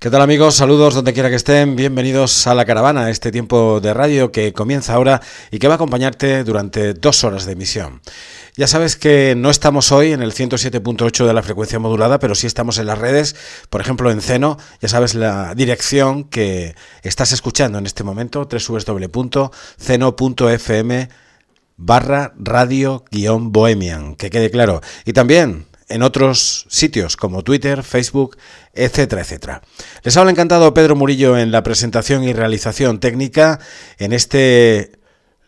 ¿Qué tal amigos? Saludos donde quiera que estén. Bienvenidos a la caravana, este tiempo de radio que comienza ahora y que va a acompañarte durante dos horas de emisión. Ya sabes que no estamos hoy en el 107.8 de la frecuencia modulada, pero sí estamos en las redes, por ejemplo en Ceno, ya sabes la dirección que estás escuchando en este momento, www.ceno.fm barra radio-bohemian, que quede claro. Y también en otros sitios como Twitter, Facebook, etcétera, etcétera. Les habla encantado Pedro Murillo en la presentación y realización técnica en este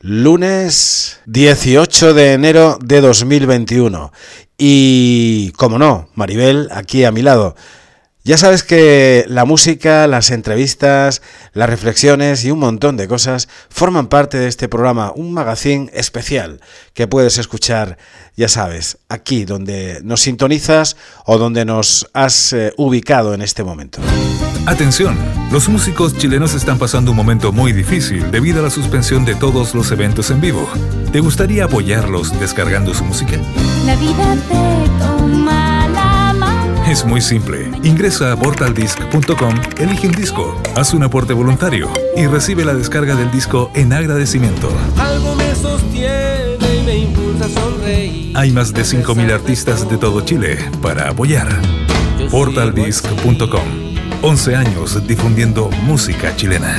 lunes 18 de enero de 2021. Y, como no, Maribel aquí a mi lado. Ya sabes que la música, las entrevistas, las reflexiones y un montón de cosas forman parte de este programa, un magazine especial que puedes escuchar, ya sabes, aquí donde nos sintonizas o donde nos has eh, ubicado en este momento. Atención, los músicos chilenos están pasando un momento muy difícil debido a la suspensión de todos los eventos en vivo. ¿Te gustaría apoyarlos descargando su música? La vida te es muy simple. Ingresa a portaldisc.com, elige un disco, haz un aporte voluntario y recibe la descarga del disco en agradecimiento. Algo me sostiene y me impulsa a sonreír. Hay más de 5.000 artistas de todo Chile para apoyar. Portaldisc.com. 11 años difundiendo música chilena.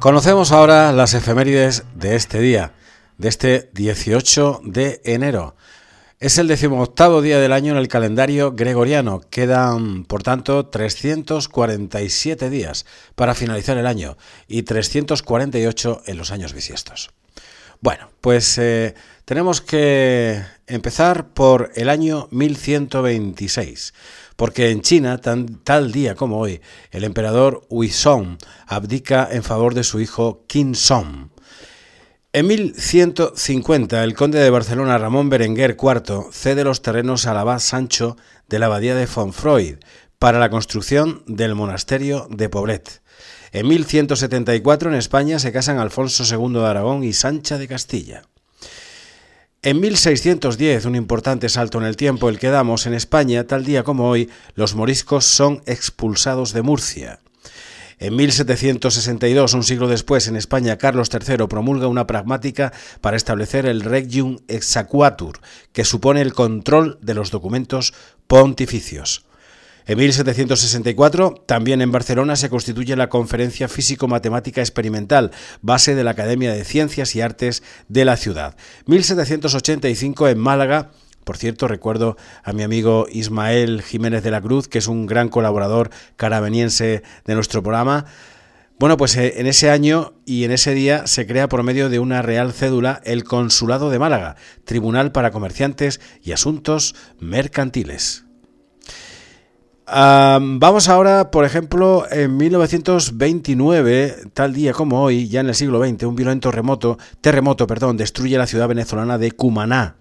Conocemos ahora las efemérides de este día, de este 18 de enero. Es el decimoctavo día del año en el calendario gregoriano. Quedan, por tanto, 347 días para finalizar el año y 348 en los años bisiestos. Bueno, pues eh, tenemos que empezar por el año 1126 porque en China, tal día como hoy, el emperador Huizong abdica en favor de su hijo Qin Song. En 1150, el conde de Barcelona Ramón Berenguer IV cede los terrenos al abad Sancho de la abadía de Fonfroid para la construcción del monasterio de Poblet. En 1174 en España se casan Alfonso II de Aragón y Sancha de Castilla. En 1610, un importante salto en el tiempo el que damos en España, tal día como hoy, los moriscos son expulsados de Murcia. En 1762, un siglo después, en España, Carlos III promulga una pragmática para establecer el Regium Exequatur, que supone el control de los documentos pontificios. En 1764, también en Barcelona, se constituye la Conferencia Físico-Matemática Experimental, base de la Academia de Ciencias y Artes de la ciudad. 1785, en Málaga, por cierto, recuerdo a mi amigo Ismael Jiménez de la Cruz, que es un gran colaborador carabeniense de nuestro programa. Bueno, pues eh, en ese año y en ese día se crea por medio de una real cédula el Consulado de Málaga, Tribunal para Comerciantes y Asuntos Mercantiles vamos ahora, por ejemplo, en 1929, tal día como hoy, ya en el siglo XX, un violento remoto, terremoto perdón, destruye la ciudad venezolana de Cumaná.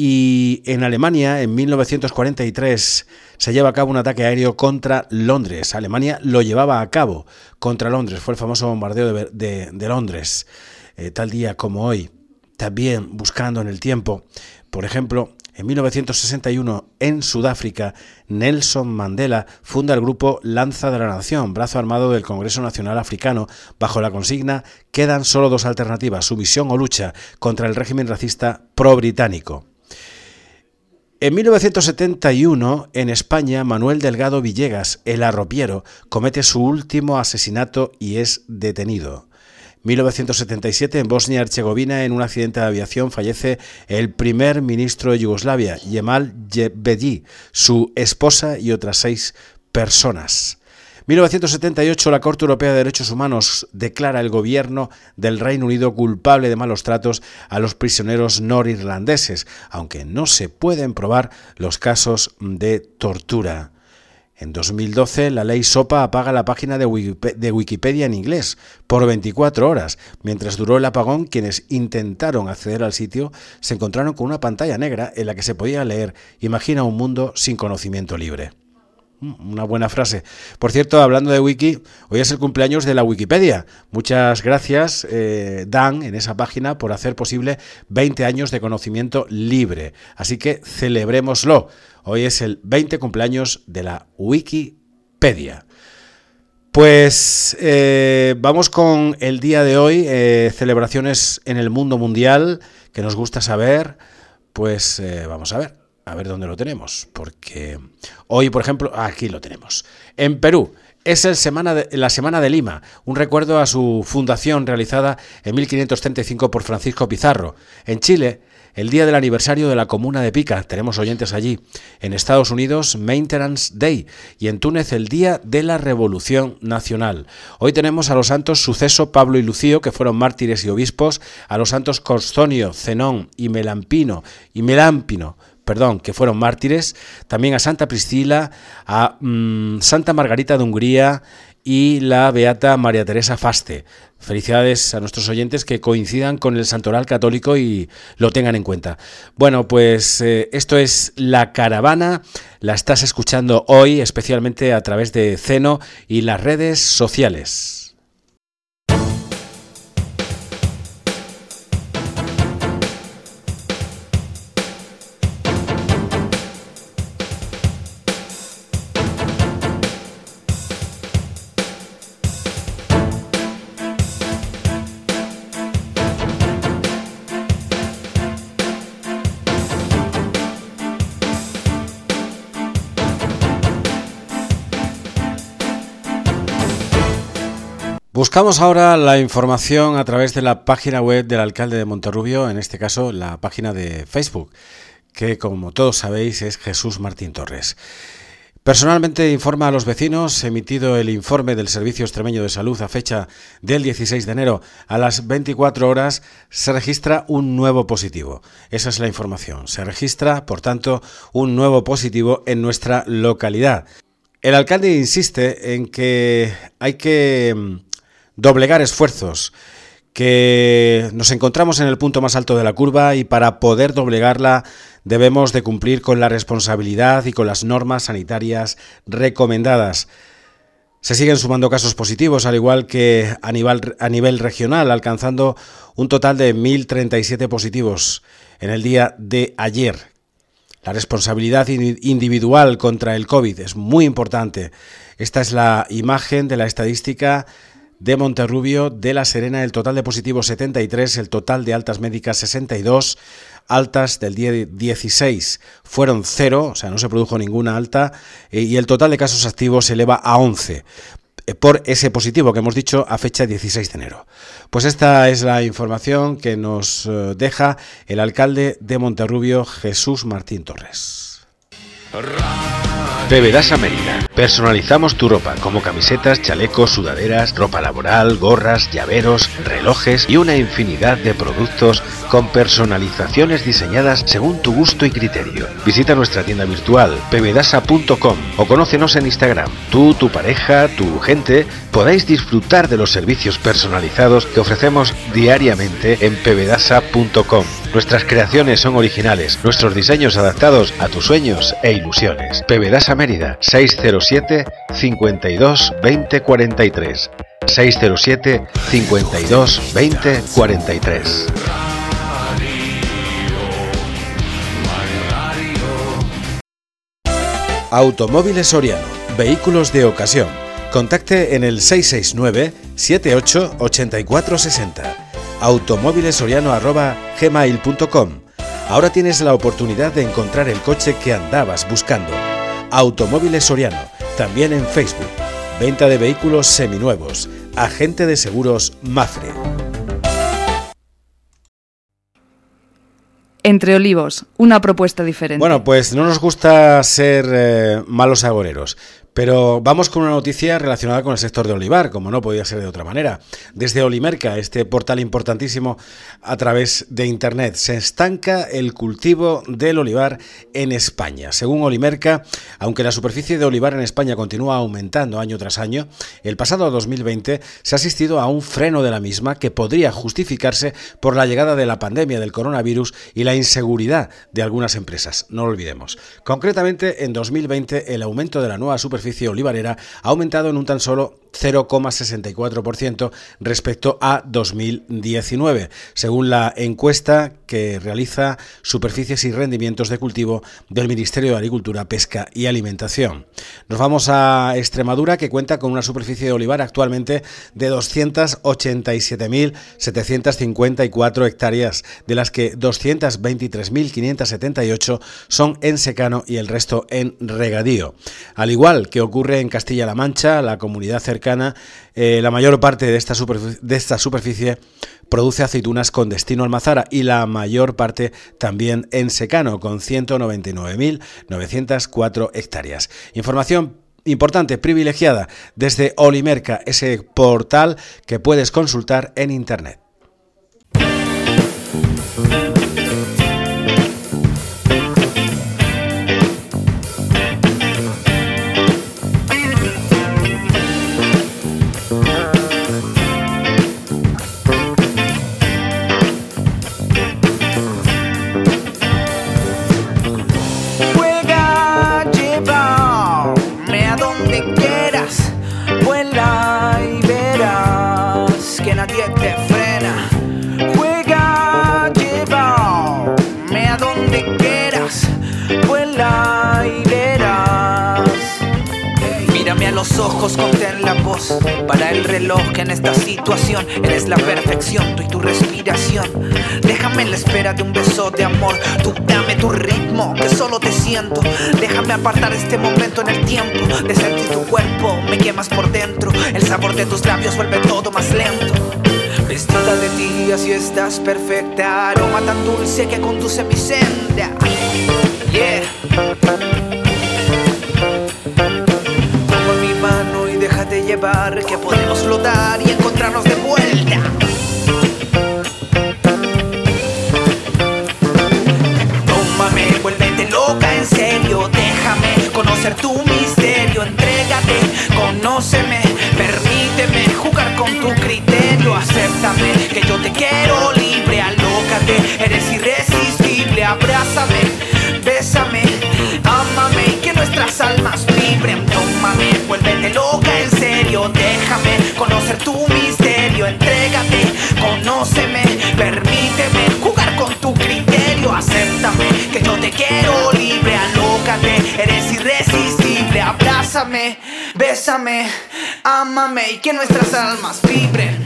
Y en Alemania, en 1943, se lleva a cabo un ataque aéreo contra Londres. Alemania lo llevaba a cabo contra Londres. Fue el famoso bombardeo de, Londres, eh, tal día como hoy. También buscando en el tiempo, por ejemplo, en 1961, en Sudáfrica, Nelson Mandela funda el grupo Lanza de la Nación, brazo armado del Congreso Nacional Africano, bajo la consigna Quedan solo dos alternativas, sumisión o lucha contra el régimen racista pro-británico. En 1971, en España, Manuel Delgado Villegas, el arropiero, comete su último asesinato y es detenido. 1977, en Bosnia-Herzegovina, en un accidente de aviación, fallece el primer ministro de Yugoslavia, Yemal Jebedi, su esposa y otras seis personas. 1978, la Corte Europea de Derechos Humanos declara el gobierno del Reino Unido culpable de malos tratos a los prisioneros norirlandeses, aunque no se pueden probar los casos de tortura. En 2012, la ley SOPA apaga la página de Wikipedia en inglés por 24 horas. Mientras duró el apagón, quienes intentaron acceder al sitio se encontraron con una pantalla negra en la que se podía leer Imagina un mundo sin conocimiento libre. Mm, una buena frase. Por cierto, hablando de Wiki, hoy es el cumpleaños de la Wikipedia. Muchas gracias, eh, Dan, en esa página, por hacer posible 20 años de conocimiento libre. Así que celebrémoslo. Hoy es el 20 cumpleaños de la Wikipedia. Pues eh, vamos con el día de hoy, eh, celebraciones en el mundo mundial que nos gusta saber. Pues vamos a ver a ver dónde lo tenemos, porque hoy, por ejemplo, aquí lo tenemos. En Perú es el semana la Semana de Lima, un recuerdo a su fundación realizada en 1535 por Francisco Pizarro. En Chile, el día del aniversario de la Comuna de Pica, tenemos oyentes allí. En Estados Unidos, Maintenance Day. Y en Túnez, el Día de la Revolución Nacional. Hoy tenemos a los santos Suceso, Pablo y Lucio, que fueron mártires y obispos, a los santos Costonio, Zenón y Melampino, y Melampino, perdón, que fueron mártires, también a Santa Priscila, a mm, Santa Margarita de Hungría y la Beata María Teresa Faste. Felicidades a nuestros oyentes que coincidan con el santoral católico y lo tengan en cuenta. Bueno, pues eh, esto es La Caravana, la estás escuchando hoy especialmente a través de Ceno y las redes sociales. Buscamos ahora la información a través de la página web del alcalde de Monterrubio, en este caso la página de Facebook, que como todos sabéis es Jesús Martín Torres. Personalmente informa a los vecinos, emitido el informe del Servicio Extremeño de Salud a fecha del 16 de enero a las 24 horas, se registra un nuevo positivo. Esa es la información. Se registra, por tanto, un nuevo positivo en nuestra localidad. El alcalde insiste en que hay que mm, doblegar esfuerzos, que nos encontramos en el punto más alto de la curva y para poder doblegarla debemos de cumplir con la responsabilidad y con las normas sanitarias recomendadas. Se siguen sumando casos positivos, al igual que a nivel, a nivel regional, alcanzando un total de 1.037 positivos en el día de ayer. La responsabilidad individual contra el COVID es muy importante. Esta es la imagen de la estadística de Monterrubio, de La Serena, el total de positivos 73, el total de altas médicas 62, altas del día 16 fueron cero, o sea, no se produjo ninguna alta, eh, y el total de casos activos se eleva a 11 eh, por ese positivo que hemos dicho a fecha 16 de enero. Pues esta es la información que nos eh, deja el alcalde de Monterrubio, Jesús Martín Torres. Bebedas Mérida. Personalizamos tu ropa como camisetas, chalecos, sudaderas, ropa laboral, gorras, llaveros, relojes y una infinidad de productos con personalizaciones diseñadas según tu gusto y criterio. Visita nuestra tienda virtual bebedasa.com o conócenos en Instagram. Tú, tu pareja, tu gente podáis disfrutar de los servicios personalizados que ofrecemos diariamente en pebedasa.com. Nuestras creaciones son originales, nuestros diseños adaptados a tus sueños e ilusiones. Pebedasa Mérida 607 52 20 43 607 52 20 43 Automóviles Soriano, vehículos de ocasión. Contacte en el 669 78 84 60. Automóvilesoriano@gmail.com. Ahora tienes la oportunidad de encontrar el coche que andabas buscando. Automóviles Soriano, también en Facebook. Venta de vehículos seminuevos. Agente de seguros Mafre. Entre Olivos, una propuesta diferente. Bueno, pues no nos gusta ser eh, malos agoreros, pero vamos con una noticia relacionada con el sector de olivar, como no podía ser de otra manera. Desde Olimerca, este portal importantísimo a través de Internet, se estanca el cultivo del olivar en España. Según Olimerca, aunque la superficie de olivar en España continúa aumentando año tras año, el pasado 2020 se ha asistido a un freno de la misma que podría justificarse por la llegada de la pandemia del coronavirus y la inseguridad de algunas empresas. No lo olvidemos. Concretamente, en 2020 el aumento de la nueva superficie olivarera ha aumentado en un tan solo 0,64% respecto a 2019, según la encuesta que realiza Superficies y Rendimientos de Cultivo del Ministerio de Agricultura, Pesca y Alimentación. Nos vamos a Extremadura, que cuenta con una superficie de olivar actualmente de 287.754 hectáreas, de las que 223.578 son en secano y el resto en regadío. Al igual que ocurre en Castilla-La Mancha, la comunidad cercana eh, la mayor parte de esta, de esta superficie produce aceitunas con destino almazara y la mayor parte también en secano, con 199.904 hectáreas. Información importante, privilegiada, desde Olimerca, ese portal que puedes consultar en Internet. Ojos, contén la voz. Para el reloj en esta situación eres la perfección, tú y tu respiración. Déjame en la espera de un beso de amor. Tú dame tu ritmo, que solo te siento. Déjame apartar este momento en el tiempo de sentir tu cuerpo. Me quemas por dentro. El sabor de tus labios vuelve todo más lento. Vestida de ti, así estás perfecta. Aroma tan dulce que conduce mi senda. Que podemos flotar abrázame, bésame, ámame y que nuestras almas vibren.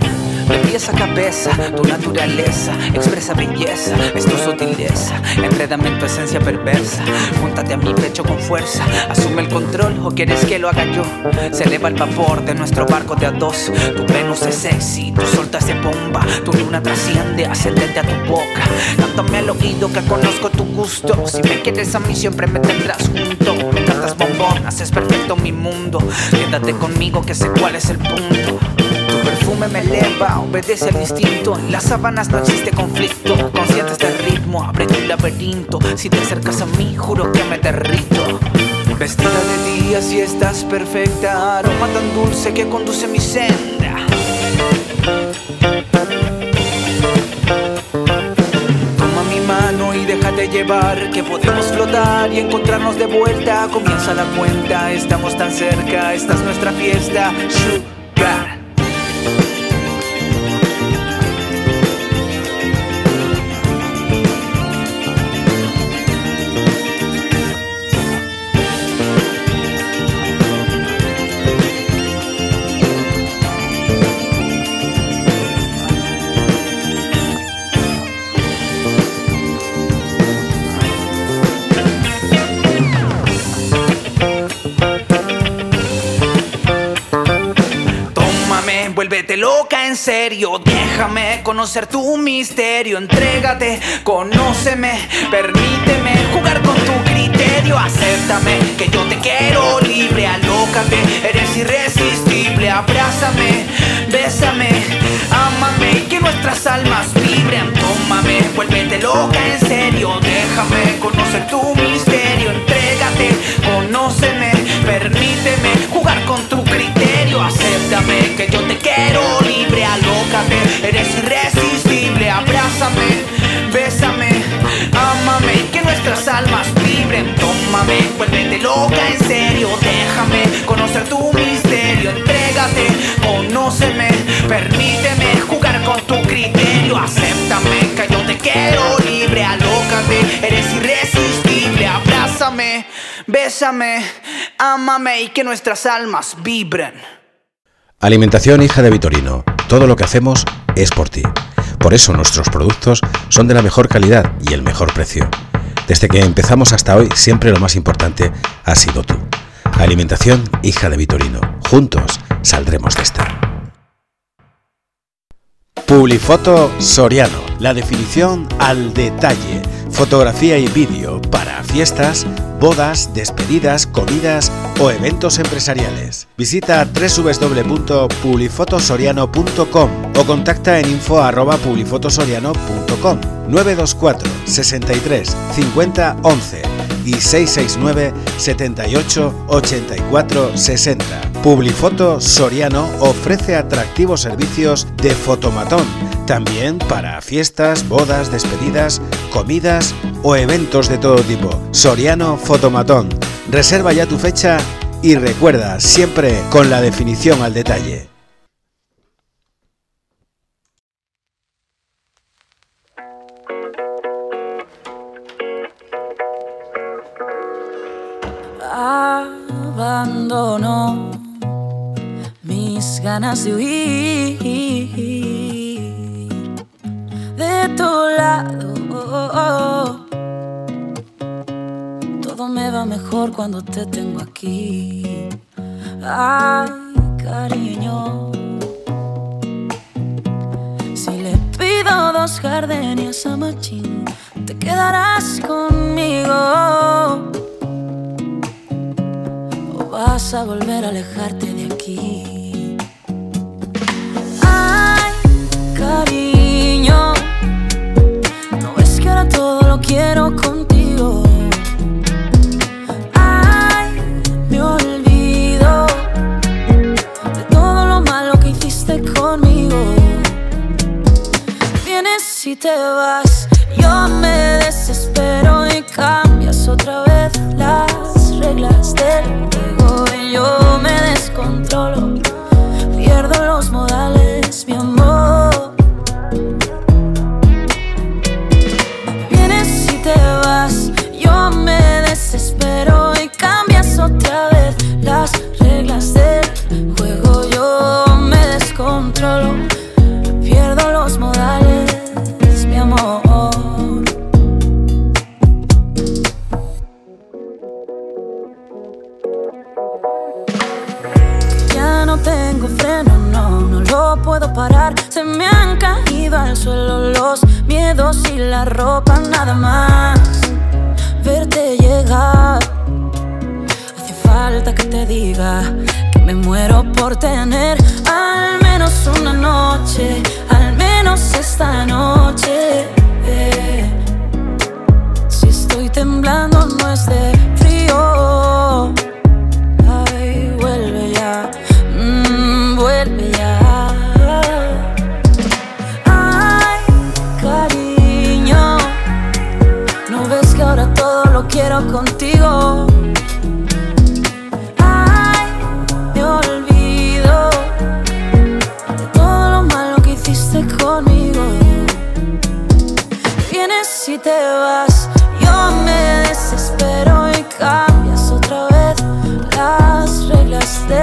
De pies a cabeza, tu naturaleza expresa belleza, es tu sutileza, enrédame en tu esencia perversa. Júntate a mi pecho con fuerza, asume el control o quieres que lo haga yo. Se eleva el vapor de nuestro barco de a dos. Tu Venus es sexy, tu sol te hace bomba, tu luna trasciende, ascendente a tu boca. Cántame al oído que conozco tu gusto. Si me quieres a mí, siempre me tendrás junto. Encantas bombón, haces perfecto mi mundo. Quédate conmigo que sé cuál es el punto. Tu perfume me eleva, obedece al instinto. En las sábanas no existe conflicto. Conscientes del ritmo, abre tu laberinto. Si te acercas a mí, juro que me derrito. Vestida de día, si estás perfecta. Aroma tan dulce que conduce mi senda. Que podemos flotar y encontrarnos de vuelta. Comienza la cuenta, estamos tan cerca, esta es nuestra fiesta. Sugar. En serio. Déjame conocer tu misterio. Entrégate, conóceme, permíteme jugar con tu criterio. Acéptame que yo te quiero libre. Alócate, eres irresistible. Abrázame, bésame, ámame y que nuestras almas vibren. Tómame, vuélvete loca en serio. Déjame conocer tu misterio. Entrégate, conóceme, permíteme jugar con tu criterio. Acéptame que yo te quiero libre. Alócate, eres irresistible. Abrázame, bésame, ámame que nuestras almas vibren. Tómame, vuélvete loca en serio. Déjame conocer tu misterio. Entrégate, conóceme, permíteme jugar con tu criterio. Acéptame que yo te quiero libre. Alócate, eres irresistible. Abrázame, bésame, ámame y que nuestras almas vibren. Alimentación hija de Vitorino. Todo lo que hacemos es por ti. Por eso nuestros productos son de la mejor calidad y el mejor precio. Desde que empezamos hasta hoy, siempre lo más importante ha sido tú. Alimentación hija de Vitorino. Juntos saldremos de esta. Publifoto Soriano. La definición al detalle. Fotografía y vídeo para fiestas, bodas, despedidas, comidas o eventos empresariales. Visita www.publifotosoriano.com o contacta en info@publifotosoriano.com 924 63 50 11 y 669 78 84 60. Publifoto Soriano ofrece atractivos servicios de fotomatón, también para fiestas, bodas, despedidas, comidas o eventos de todo tipo. Soriano Fotomatón. Reserva ya tu fecha y recuerda siempre con la definición al detalle. Abandono ganas de huir de tu lado. Todo me va mejor cuando te tengo aquí. Ay, cariño. Si le pido dos jardinias a Machín, te quedarás conmigo. O vas a volver a alejarte de aquí. Ay, cariño. Ahora todo lo quiero contigo. Ay, me olvido de todo lo malo que hiciste conmigo. Vienes y te vas,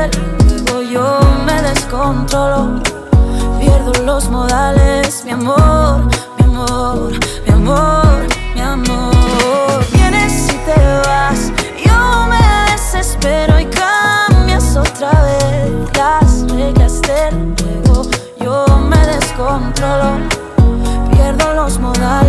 juego. Yo me descontrolo, pierdo los modales, mi amor, mi amor, mi amor, mi amor. Vienes y te vas, yo me desespero y cambias otra vez las reglas del. Yo me descontrolo, pierdo los modales,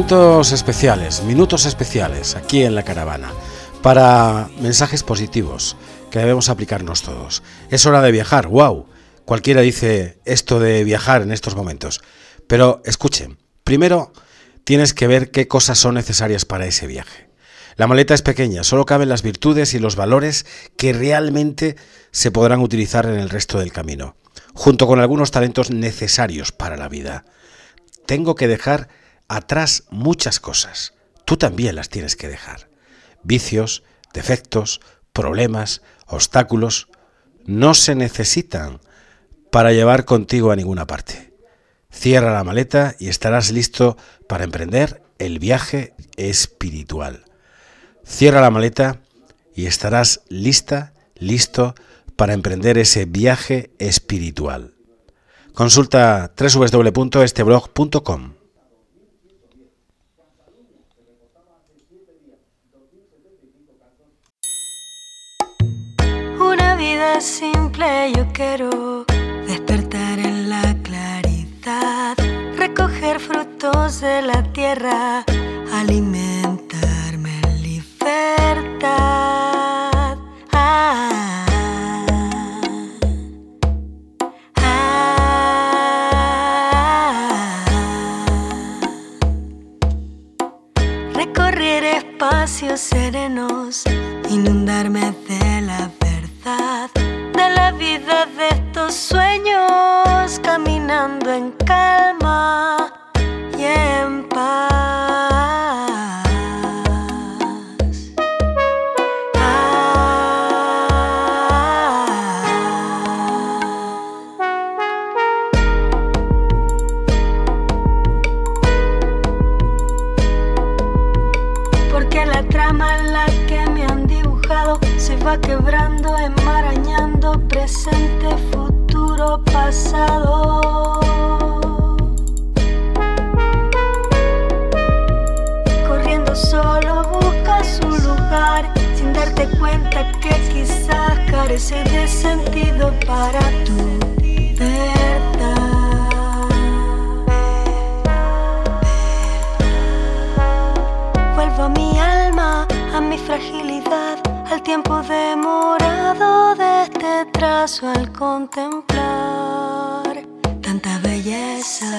Momentos especiales, minutos especiales aquí en la caravana para mensajes positivos que debemos aplicarnos todos. Es hora de viajar, wow. Cualquiera dice esto de viajar en estos momentos. Pero escuchen, primero tienes que ver qué cosas son necesarias para ese viaje. La maleta es pequeña, solo caben las virtudes y los valores que realmente se podrán utilizar en el resto del camino, junto con algunos talentos necesarios para la vida. Tengo que dejar atrás muchas cosas. Tú también las tienes que dejar. Vicios, defectos, problemas, obstáculos, no se necesitan para llevar contigo a ninguna parte. Cierra la maleta y estarás listo para emprender el viaje espiritual. Cierra la maleta y estarás lista, listo para emprender ese viaje espiritual. Consulta www.esteblog.com. simple yo quiero despertar en la claridad, recoger frutos de la tierra, alimentarme en libertad. Ah, ah, recorrer espacios serenos, inundarme verdad vida de estos sueños, caminando en calma carece de sentido para tu verdad. Vuelvo a mi alma, a mi fragilidad, al tiempo demorado de este trazo al contemplar tanta belleza.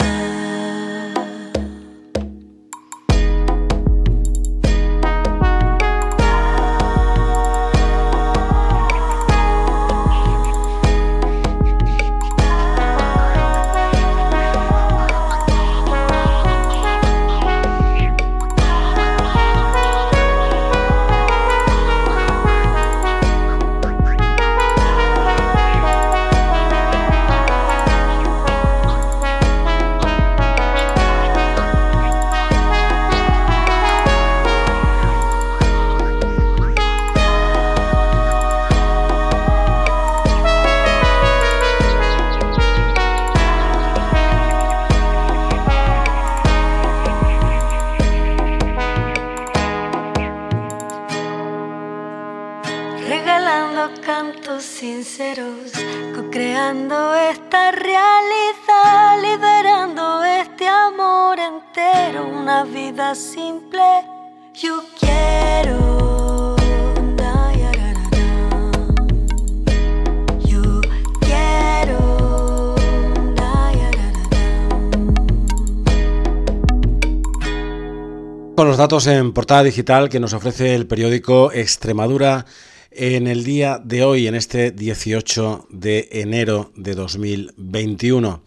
Los datos en portada digital que nos ofrece el periódico Extremadura en el día de hoy, en este 18 de enero de 2021.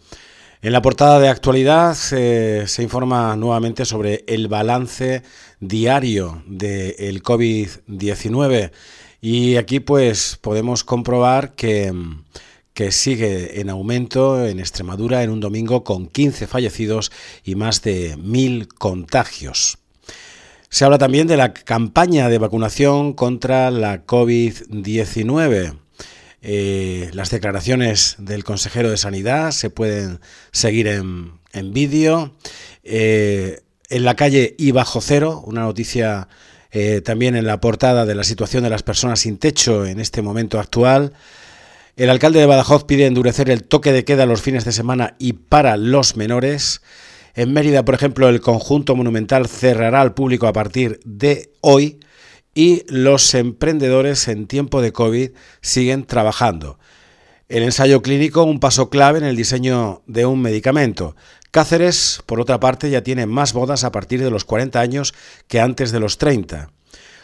En la portada de actualidad eh, se informa nuevamente sobre el balance diario del COVID-19 y aquí pues podemos comprobar que, que sigue en aumento en Extremadura en un domingo con 15 fallecidos y más de 1.000 contagios. Se habla también de la campaña de vacunación contra la COVID-19. Eh, las declaraciones del consejero de Sanidad se pueden seguir en, en vídeo. Eh, en la calle y bajo cero, una noticia eh, también en la portada de la situación de las personas sin techo en este momento actual. El alcalde de Badajoz pide endurecer el toque de queda los fines de semana y para los menores. En Mérida, por ejemplo, el conjunto monumental cerrará al público a partir de hoy y los emprendedores en tiempo de COVID siguen trabajando. El ensayo clínico, un paso clave en el diseño de un medicamento. Cáceres, por otra parte, ya tiene más bodas a partir de los 40 años que antes de los 30.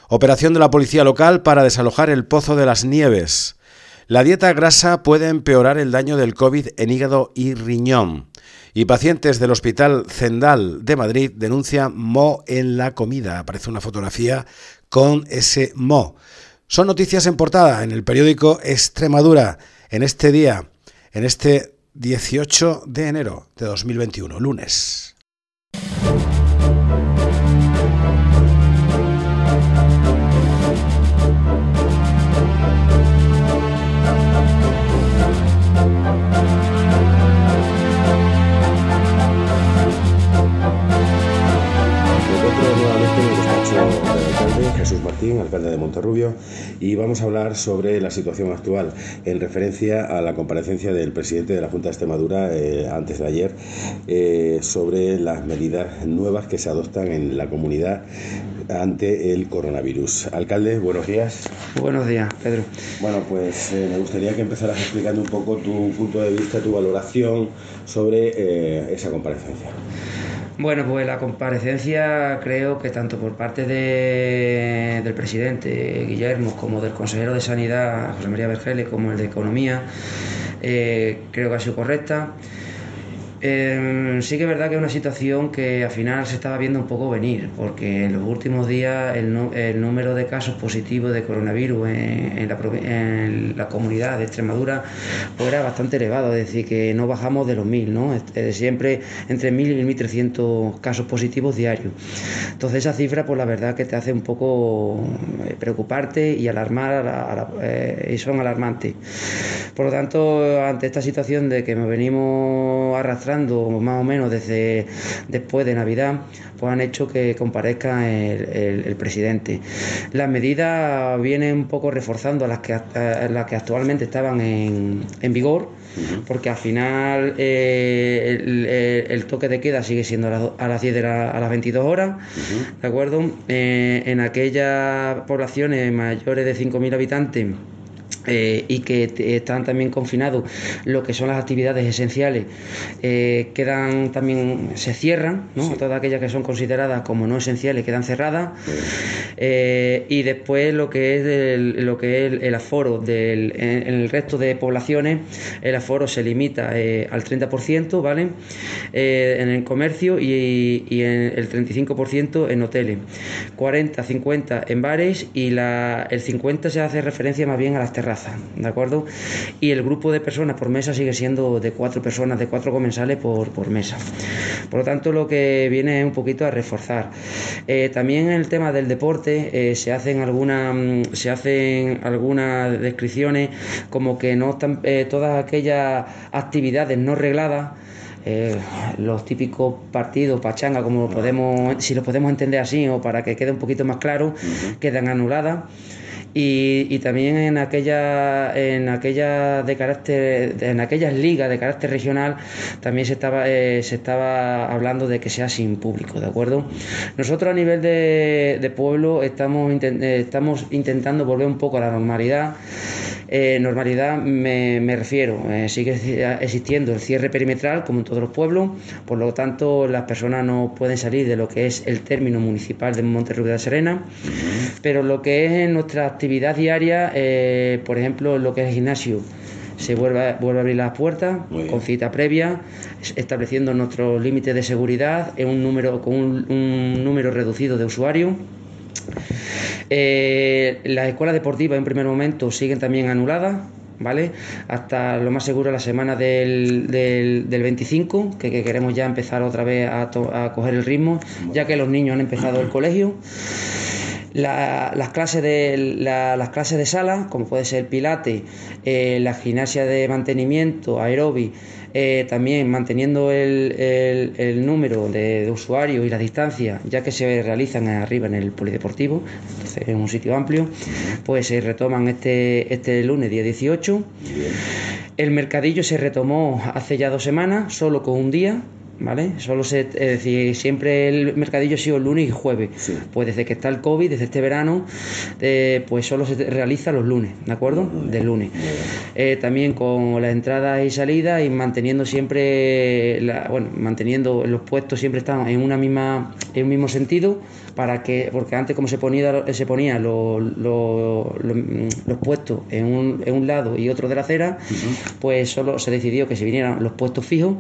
Operación de la policía local para desalojar el Pozo de las Nieves. La dieta grasa puede empeorar el daño del COVID en hígado y riñón. Y pacientes del Hospital Zendal de Madrid denuncian mo en la comida. Aparece una fotografía con ese mo. Son noticias en portada en el periódico Extremadura en este día, en este 18 de enero de 2021, lunes. Alcalde de Monterrubio, y vamos a hablar sobre la situación actual en referencia a la comparecencia del presidente de la Junta de Extremadura eh, antes de ayer eh, sobre las medidas nuevas que se adoptan en la comunidad ante el coronavirus. Alcalde, buenos días. Buenos días, Pedro. Bueno, pues eh, me gustaría que empezaras explicando un poco tu punto de vista, tu valoración sobre eh, esa comparecencia. Bueno, pues la comparecencia creo que tanto por parte de- del presidente Guillermo como del consejero de Sanidad José María Vergeles como el de Economía eh, creo que ha sido correcta. Eh, sí que es verdad que es una situación que al final se estaba viendo un poco venir, porque en los últimos días el, número de casos positivos de coronavirus en, la, comunidad de Extremadura pues era bastante elevado, es decir, que no bajamos de los 1000, ¿no? Siempre entre 1000 y 1300 casos positivos diarios. Entonces esa cifra, pues la verdad que te hace un poco eh, preocuparte y alarmar, a la- a la- eh, y son alarmantes. Por lo tanto, ante esta situación de que nos venimos arrastrando más o menos desde después de Navidad, pues han hecho que comparezca el, el- el presidente. Las medidas vienen un poco reforzando las que, act- las que actualmente estaban en, en vigor, porque al final eh, el, toque de queda sigue siendo a las, a las 10 de la- a las 22 horas, ¿de acuerdo? Eh, en aquellas poblaciones mayores de 5.000 habitantes, eh, y que están también confinados lo que son las actividades esenciales eh, quedan también se cierran ¿no? todas aquellas que son consideradas como no esenciales quedan cerradas Eh, y después lo que es el, lo que es el, aforo del, en, en el resto de poblaciones el aforo se limita eh, al 30% vale en el comercio y, y en el 35% en hoteles 40 50 en bares y la, el 50 se hace referencia más bien a las terrazas ¿de acuerdo? y el grupo de personas por mesa sigue siendo de cuatro personas de cuatro comensales por, por mesa. Por lo tanto lo que viene es un poquito a reforzar. Eh, también en el tema del deporte eh, se hacen algunas mm, se hacen algunas descripciones como que no están eh, todas aquellas actividades no regladas eh, los típicos partidos pachanga como podemos si lo podemos entender así o para que quede un poquito más claro quedan anuladas y, también en aquella en aquella de carácter en aquellas ligas de carácter regional también se estaba eh, se estaba hablando de que sea sin público de acuerdo nosotros a nivel de, pueblo estamos eh, estamos intentando volver un poco a la normalidad eh, normalidad me, me refiero, sigue existiendo el cierre perimetral como en todos los pueblos, por lo tanto las personas no pueden salir de lo que es el término municipal de Monterrubio de Serena, pero lo que es en nuestra actividad diaria, eh, por ejemplo, lo que es el gimnasio, se vuelve, vuelve a abrir las puertas con cita previa, estableciendo nuestros límites de seguridad en un número, con un, número reducido de usuarios. Eh, las escuelas deportivas en primer momento siguen también anuladas, ¿vale? Hasta lo más seguro la semana del, del, 25, que, queremos ya empezar otra vez a, coger el ritmo, ya que los niños han empezado el colegio las, clases de, las clases de sala, como puede ser pilate, eh, la gimnasia de mantenimiento, aerobi, eh, también manteniendo el, el, número de, usuarios y la distancia, ya que se realizan arriba en el polideportivo, en un sitio amplio, pues se retoman este, este lunes, día 18. El mercadillo se retomó hace ya dos semanas, solo con un día, ¿vale? Solo se, es decir, siempre el mercadillo ha sido lunes y jueves. Pues desde que está el COVID, desde este verano, eh, pues solo se realiza los lunes, ¿de acuerdo? Del lunes. Eh, también con las entradas y salidas y manteniendo siempre, bueno, manteniendo los puestos siempre están en una misma, en un mismo sentido para que, porque antes como se ponía, se ponía los, puestos en un, en un, lado y otro de la acera, pues solo se decidió que si vinieran los puestos fijos,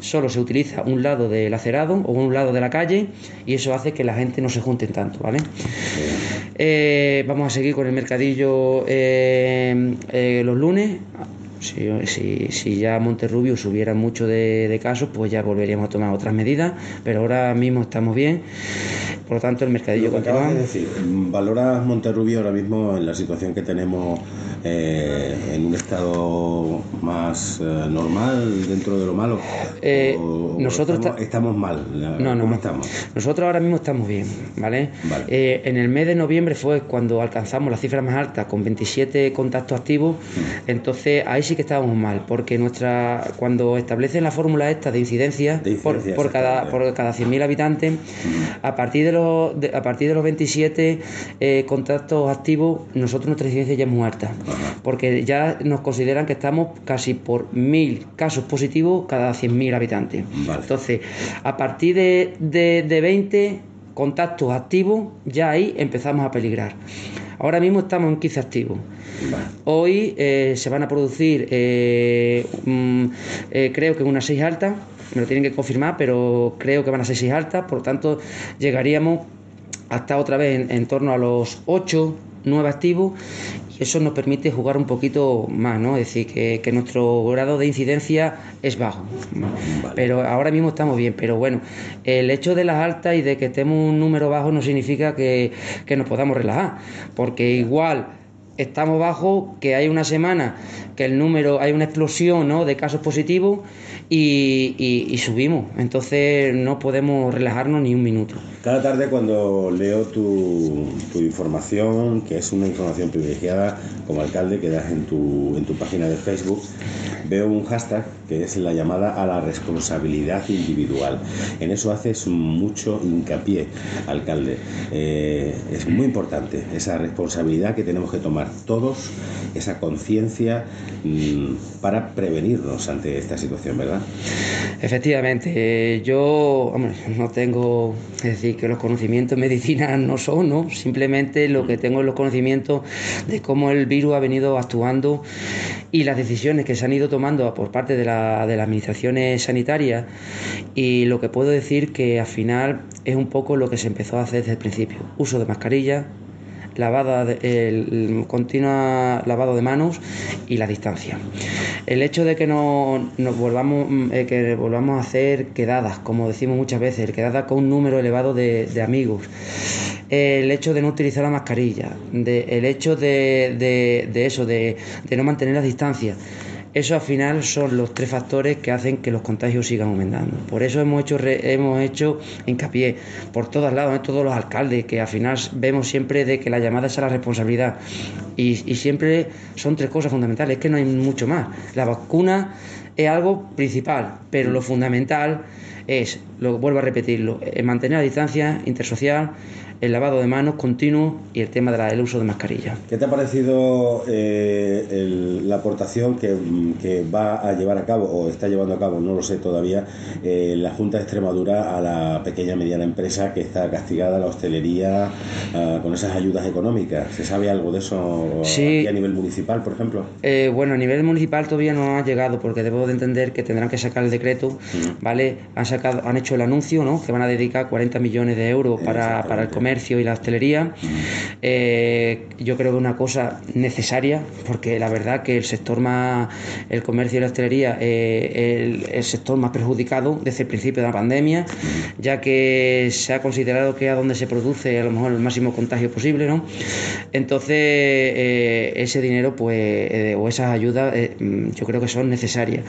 solo se utiliza un lado del acerado o un lado de la calle y eso hace que la gente no se junte tanto, ¿vale? Eh, vamos a seguir con el mercadillo eh, eh, los lunes. Si, si, si, ya Monterrubio subiera mucho de, de, casos, pues ya volveríamos a tomar otras medidas, pero ahora mismo estamos bien. Por lo tanto, el mercadillo continúa. Es decir, ¿valoras Monterrubio ahora mismo en la situación que tenemos eh, en un estado más eh, normal dentro de lo malo? Eh, nosotros estamos, mal. No, no, estamos? Nosotros ahora mismo estamos bien, ¿vale? en el mes de noviembre fue cuando alcanzamos la cifra más alta con 27 contactos activos, mm. entonces ahí sí que estábamos mal, porque nuestra cuando establecen la fórmula esta de incidencia, por, cada por cada 100.000 habitantes, a partir de los a partir de los 27 contactos activos, nosotros nuestra incidencia ya es muy alta. Porque ya nos consideran que estamos casi por mil casos positivos cada 100.000 habitantes. Entonces, a partir de, de, 20 contactos activos, ya ahí empezamos a peligrar. Ahora mismo estamos en 15 activos. Hoy eh, se van a producir, eh, mm, eh, creo que unas 6 altas, me lo tienen que confirmar, pero creo que van a ser 6 altas, por lo tanto llegaríamos hasta otra vez en, en torno a los 8, 9 activos eso nos permite jugar un poquito más, ¿no? Es decir, que, nuestro grado de incidencia es bajo. Pero ahora mismo estamos bien. Pero bueno, el hecho de las altas y de que estemos un número bajo no significa que, que nos podamos relajar. Porque igual estamos bajo, que hay una semana el número, hay una explosión ¿no? de casos positivos y, subimos. Entonces no podemos relajarnos ni un minuto. Cada tarde cuando leo tu, tu, información, que es una información privilegiada como alcalde que das en tu, en tu página de Facebook, veo un hashtag que es la llamada a la responsabilidad individual. En eso haces mucho hincapié, alcalde. Eh, es muy importante esa responsabilidad que tenemos que tomar todos, esa conciencia para prevenirnos ante esta situación, ¿verdad? Efectivamente, eh, yo no tengo, es decir, que los conocimientos en medicina no son, ¿no? Simplemente lo que tengo es los conocimientos de cómo el virus ha venido actuando y las decisiones que se han ido tomando por parte de, la, de las administraciones sanitarias y lo que puedo decir que al final es un poco lo que se empezó a hacer desde el principio. Uso de mascarilla, lavada el, continua lavado de manos y la distancia. El hecho de que no, nos volvamos, eh, que volvamos a hacer quedadas, como decimos muchas veces, quedadas con un número elevado de, amigos, el hecho de no utilizar la mascarilla, el hecho de, eso, de, no mantener la distancia eso al final son los tres factores que hacen que los contagios sigan aumentando. Por eso hemos hecho, hemos hecho hincapié por todos lados, en todos los alcaldes, que al final vemos siempre de que la llamada es a la responsabilidad. Y, siempre son tres cosas fundamentales, es que no hay mucho más. La vacuna es algo principal, pero lo fundamental es, lo vuelvo a repetirlo, mantener la distancia intersocial, el lavado de manos continuo y el tema del uso de mascarilla. ¿Qué te ha parecido eh, la aportación que, va a llevar a cabo o está llevando a cabo, no lo sé todavía, eh, la Junta de Extremadura a la pequeña y mediana empresa que está castigada, la hostelería, ah, con esas ayudas económicas? ¿Se sabe algo de eso sí. a nivel municipal, por ejemplo? Eh, bueno, a nivel municipal todavía no ha llegado porque debo de entender que tendrán que sacar el decreto, ¿vale? Han, sacado, han hecho el anuncio, ¿no? Que van a dedicar 40 millones de euros para, para el comercio y la hostelería. Eh, yo creo que una cosa necesaria, porque la verdad que el sector más, el comercio y la hostelería, eh, el, sector más perjudicado desde el principio de la pandemia, ya que se ha considerado que a donde se produce a lo mejor el máximo contagio posible, ¿no? Entonces, eh, ese dinero, pues, o esas ayudas, yo creo que son necesarias.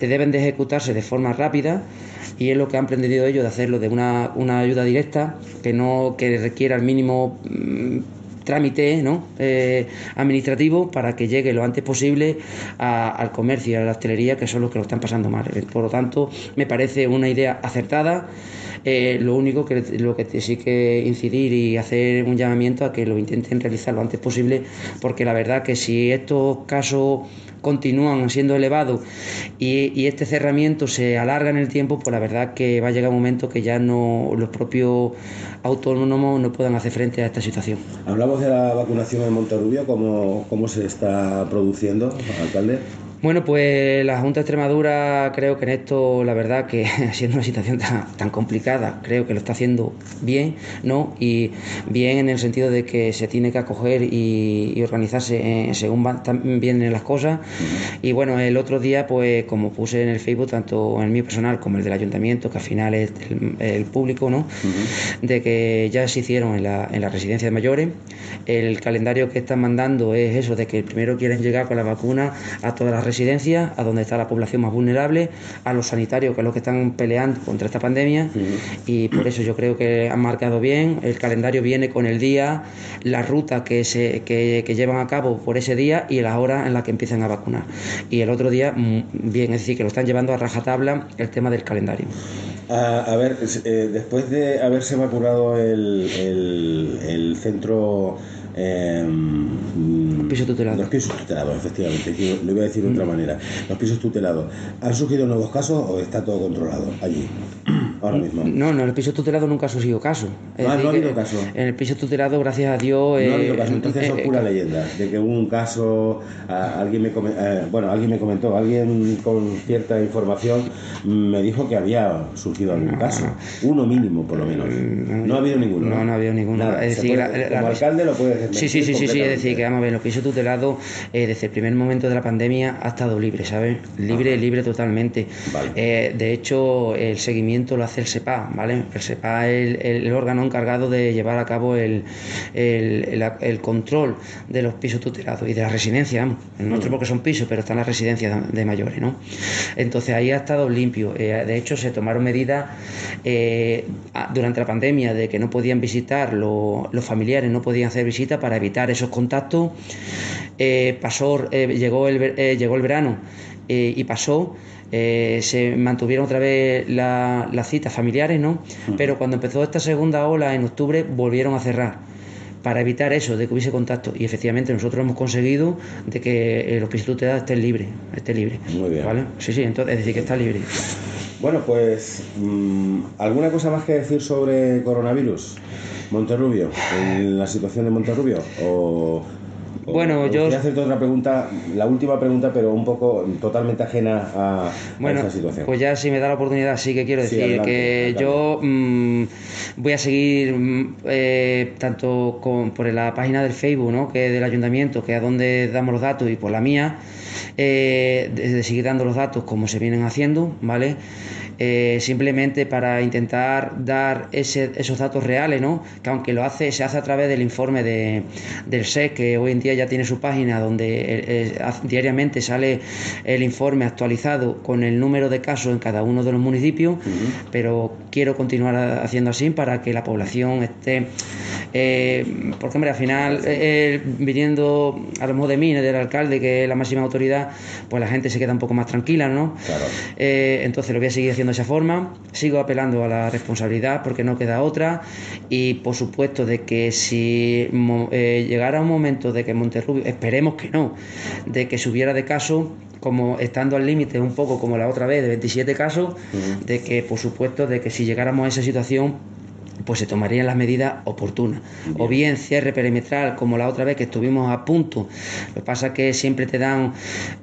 Deben de ejecutarse de forma rápida y es lo que han pretendido ellos de hacerlo de una, una ayuda directa que no que requiera el mínimo mm, trámite ¿no? Eh, administrativo para que llegue lo antes posible al comercio y a la hostelería que son los que lo están pasando mal. Por lo tanto, me parece una idea acertada. Eh, lo único que lo que sí que incidir y hacer un llamamiento a que lo intenten realizar lo antes posible, porque la verdad que si estos casos continúan siendo elevados y, este cerramiento se alarga en el tiempo, pues la verdad que va a llegar un momento que ya no los propios autónomos no puedan hacer frente a esta situación. Hablamos de la vacunación en Monterrubio, ¿cómo, cómo se está produciendo, alcalde? Bueno, pues la Junta de Extremadura creo que en esto, la verdad, que siendo una situación tan, complicada, creo que lo está haciendo bien, ¿no? Y bien en el sentido de que se tiene que acoger y, organizarse según van vienen las cosas. Y bueno, el otro día, pues como puse en el Facebook, tanto en el mío personal como el del ayuntamiento, que al final es el, público, ¿no? De que ya se hicieron en la, en la residencia de mayores. El calendario que están mandando es eso, de que primero quieren llegar con la vacuna a todas las residencias, a donde está la población más vulnerable, a los sanitarios, que es lo que están peleando contra esta pandemia, y por eso yo creo que han marcado bien, el calendario viene con el día, la ruta que, se, que, llevan a cabo por ese día y la hora en la que empiezan a vacunar. Y el otro día, mm, bien, es decir, que lo están llevando a rajatabla el tema del calendario. A, ver, eh, después de haberse vacunado el, el, el centro eh, los pisos tutelados. Los pisos tutelados, efectivamente. Lo iba a decir de otra manera. Los pisos tutelados. ¿Han surgido nuevos casos o está todo controlado allí? Ahora mismo. No, no, en el piso tutelado nunca ha surgido caso. Ah, no ha habido caso. En el piso tutelado, gracias a Dios. No ha habido eh, caso. Entonces es eh, pura leyenda. De que hubo un caso. alguien me eh, bueno, alguien me comentó, alguien con cierta información me dijo que había surgido algún caso. Uno mínimo, por lo menos. Mm, no ha habido ninguno. No, no ha habido ninguno. es decir, como alcalde lo puede Sí, sí, sí, sí, es decir, que vamos a ver, los pisos tutelados eh, desde el primer momento de la pandemia ha estado libre, ¿sabes? Libre, libre totalmente. Eh, de hecho, el seguimiento lo hace el SEPA, ¿vale? El SEPA es el, órgano encargado de llevar a cabo el, el, control de los pisos tutelados y de las residencias, vamos. Nosotros porque son pisos, pero están las residencias de, mayores, ¿no? Entonces ahí ha estado limpio. Eh, de hecho, se tomaron medidas durante la pandemia de que no podían visitar los familiares, no podían hacer visitas para evitar esos contactos. Eh, pasó, eh, llegó, el, eh, llegó el verano y pasó. se mantuvieron otra vez las citas familiares, ¿no? Pero cuando empezó esta segunda ola en octubre volvieron a cerrar para evitar eso, de que hubiese contacto. Y efectivamente nosotros hemos conseguido de que los pisos tutelados estén libres, estén libres. Muy bien. ¿vale? Sí, sí, entonces es decir que está libre. Bueno, pues mm, ¿alguna cosa más que decir sobre coronavirus? Monterrubio, en la situación de Monterrubio o bueno, yo. Voy a hacerte otra pregunta, la última pregunta, pero un poco totalmente ajena a, bueno, esta situación. Pues ya si me da la oportunidad, sí que quiero decir que yo mm, voy a seguir mm, eh, tanto con, por la página del Facebook, ¿no? que del ayuntamiento, que es a donde damos los datos, y por la mía, eh, de, seguir dando los datos como se vienen haciendo, ¿vale? Eh, simplemente para intentar dar esos datos reales, ¿no? que aunque lo hace, se hace a través del informe de, del SEC, que hoy en día ya tiene su página donde eh, diariamente sale el informe actualizado con el número de casos en cada uno de los municipios, pero quiero continuar haciendo así para que la población esté eh, porque, hombre, al final, eh, viniendo a lo mejor de mí, del alcalde, que es la máxima autoridad, pues la gente se queda un poco más tranquila, ¿no? Eh, entonces lo voy a seguir haciendo de esa forma. Sigo apelando a la responsabilidad porque no queda otra. Y por supuesto, de que si llegara un momento de que Monterrubio, esperemos que no, de que subiera de caso, como estando al límite un poco como la otra vez de 27 casos, de que por supuesto de que si llegáramos a esa situación pues se tomarían las medidas oportunas. O bien cierre perimetral, como la otra vez que estuvimos a punto. Lo que pasa es que siempre te dan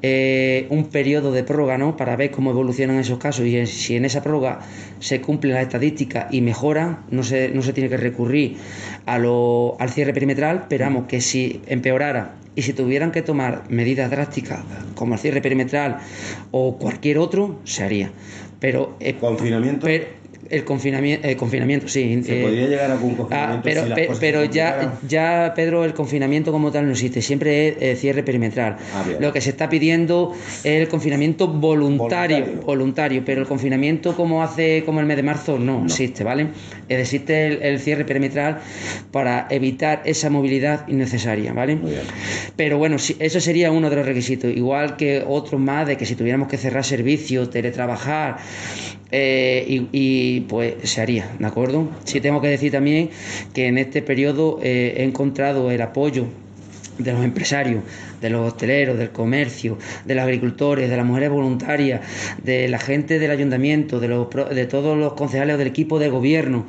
eh, un periodo de prórroga ¿no? para ver cómo evolucionan esos casos y si en esa prórroga se cumplen las estadísticas y mejoran, no se, no se tiene que recurrir a lo, al cierre perimetral, pero vamos, que si empeorara y si tuvieran que tomar medidas drásticas como el cierre perimetral o cualquier otro, se haría. Pero, eh, ¿Confinamiento? El confinamiento, el confinamiento sí. Se podría llegar a un confinamiento. Ah, pero pero ya, ya, Pedro, el confinamiento como tal no existe, siempre es eh, cierre perimetral. Ah, Lo que se está pidiendo es el confinamiento voluntario, voluntario, pero el confinamiento como hace como el mes de marzo no, existe, ¿vale? Existe el, cierre perimetral para evitar esa movilidad innecesaria, ¿vale? Pero bueno, eso sería uno de los requisitos, igual que otros más de que si tuviéramos que cerrar servicios, teletrabajar, eh, y, pues se haría, ¿de acuerdo? Sí tengo que decir también que en este periodo eh, he encontrado el apoyo de los empresarios, de los hosteleros, del comercio, de los agricultores, de las mujeres voluntarias, de la gente del ayuntamiento, de, los, de todos los concejales del equipo de gobierno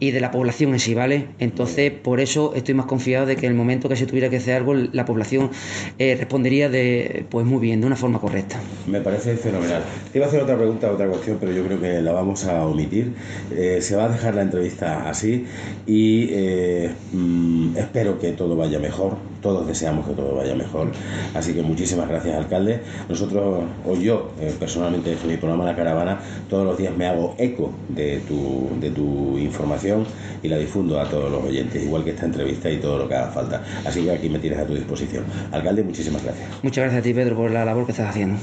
y de la población en sí, ¿vale? Entonces, por eso estoy más confiado de que en el momento que se tuviera que hacer algo, la población eh, respondería de, pues muy bien, de una forma correcta. Me parece fenomenal. Te iba a hacer otra pregunta, otra cuestión, pero yo creo que la vamos a omitir. Eh, se va a dejar la entrevista así y eh, mm, espero que todo vaya mejor. Todos deseamos que todo vaya mejor Así que muchísimas gracias, alcalde. Nosotros, o yo eh, personalmente, en mi programa La Caravana, todos los días me hago eco de tu, de tu información y la difundo a todos los oyentes, igual que esta entrevista y todo lo que haga falta. Así que aquí me tienes a tu disposición. Alcalde, muchísimas gracias. Muchas gracias a ti, Pedro, por la labor que estás haciendo.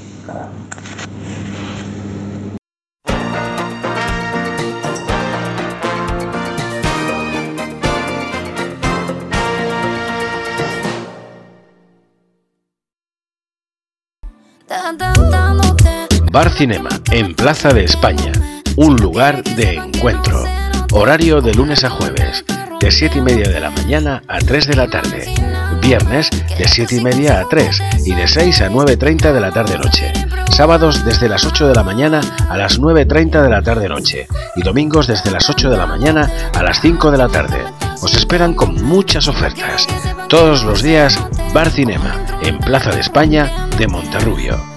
Bar Cinema, en Plaza de España. Un lugar de encuentro. Horario de lunes a jueves, de 7 y media de la mañana a 3 de la tarde. Viernes, de 7 y media a 3 y de 6 a 9.30 de la tarde-noche. Sábados desde las 8 de la mañana a las 9.30 de la tarde-noche. Y domingos desde las 8 de la mañana a las 5 de la tarde. Os esperan con muchas ofertas. Todos los días, Bar Cinema, en Plaza de España de Monterrubio.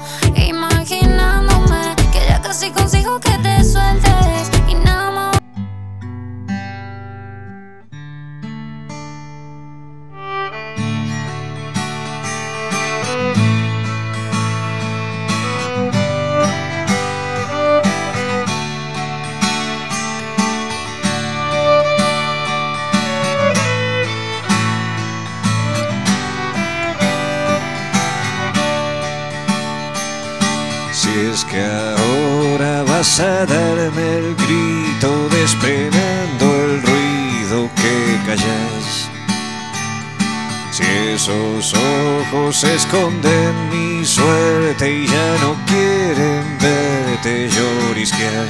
Ojos esconden mi suerte y ya no quieren verte llorisquear.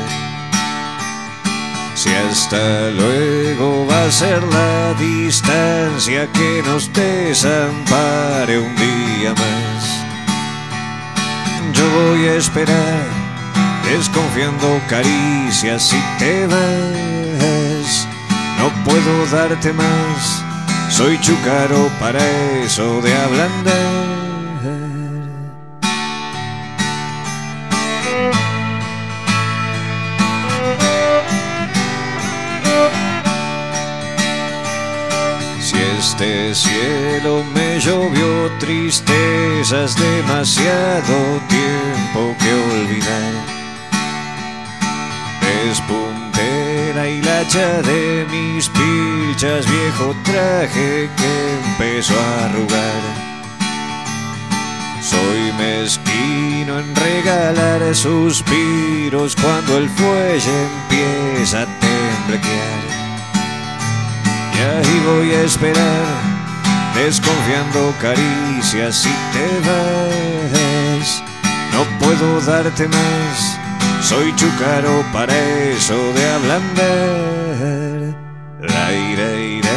Si hasta luego va a ser la distancia que nos desampare un día más. Yo voy a esperar desconfiando caricias si te vas. No puedo darte más, soy chucaro para eso de ablandar. Si este cielo me llovió tristezas, demasiado tiempo que olvidar despunte la hacha de mis pilchas, viejo traje que empezó a arrugar. Soy mezquino en regalar suspiros cuando el fuelle empieza a temblequear. Y ahí voy a esperar, desconfiando caricias si te vas. No puedo darte más soy chucaro para eso de ablandar. Aire, aire,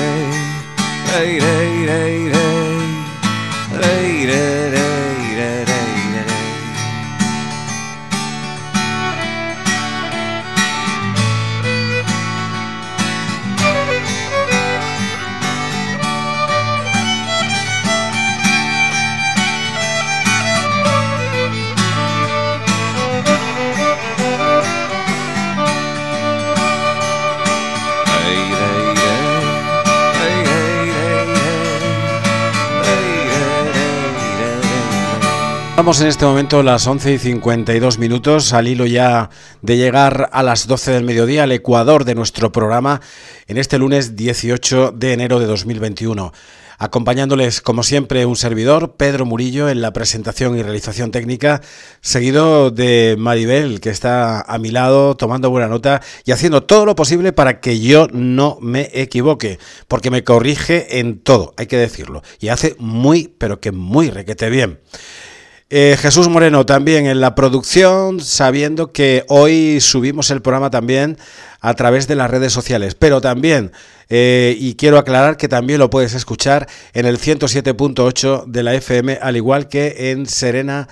aire, aire, Estamos en este momento las 11 y 52 minutos, al hilo ya de llegar a las 12 del mediodía al Ecuador de nuestro programa en este lunes 18 de enero de 2021. Acompañándoles, como siempre, un servidor, Pedro Murillo, en la presentación y realización técnica, seguido de Maribel, que está a mi lado tomando buena nota y haciendo todo lo posible para que yo no me equivoque, porque me corrige en todo, hay que decirlo, y hace muy, pero que muy requete bien. Eh, Jesús Moreno también en la producción, sabiendo que hoy subimos el programa también a través de las redes sociales, pero también, eh, y quiero aclarar que también lo puedes escuchar en el 107.8 de la FM, al igual que en Serena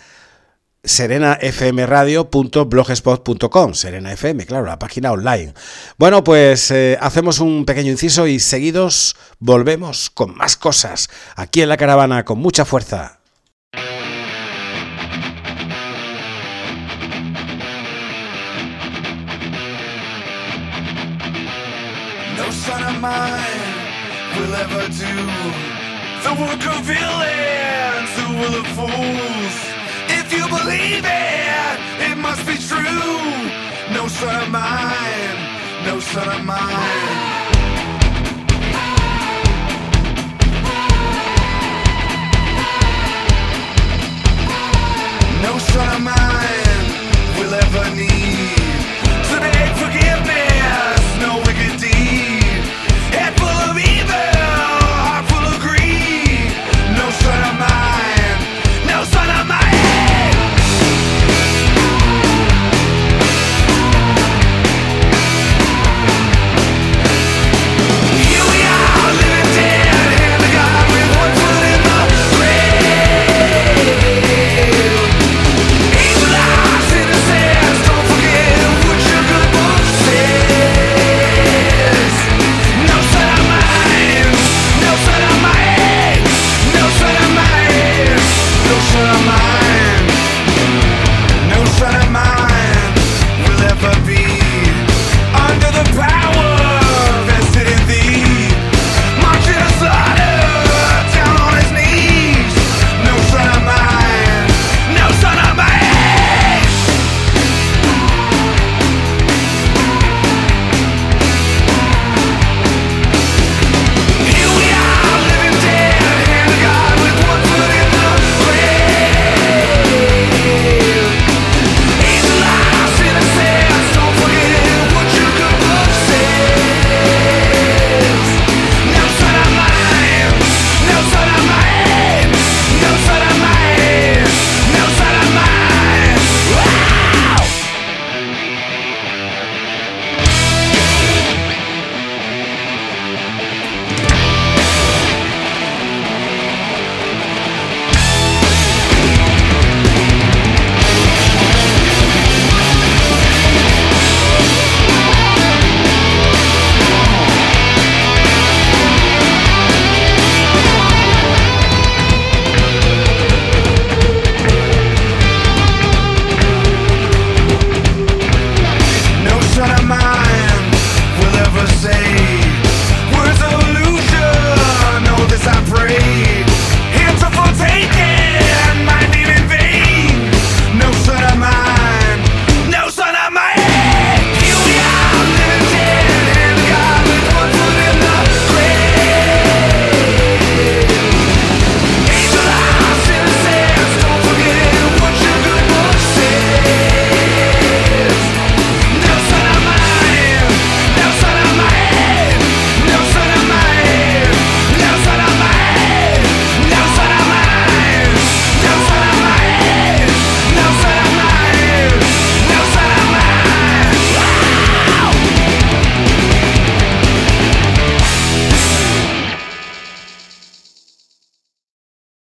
serenafmradio.blogspot.com, Serena FM, claro, la página online. Bueno, pues eh, hacemos un pequeño inciso y seguidos volvemos con más cosas aquí en la caravana con mucha fuerza. Mine will ever do the work of villains who will of fools. If you believe it, it must be true. No son of mine, no son of mine. No son of mine will ever need to beg forgiveness,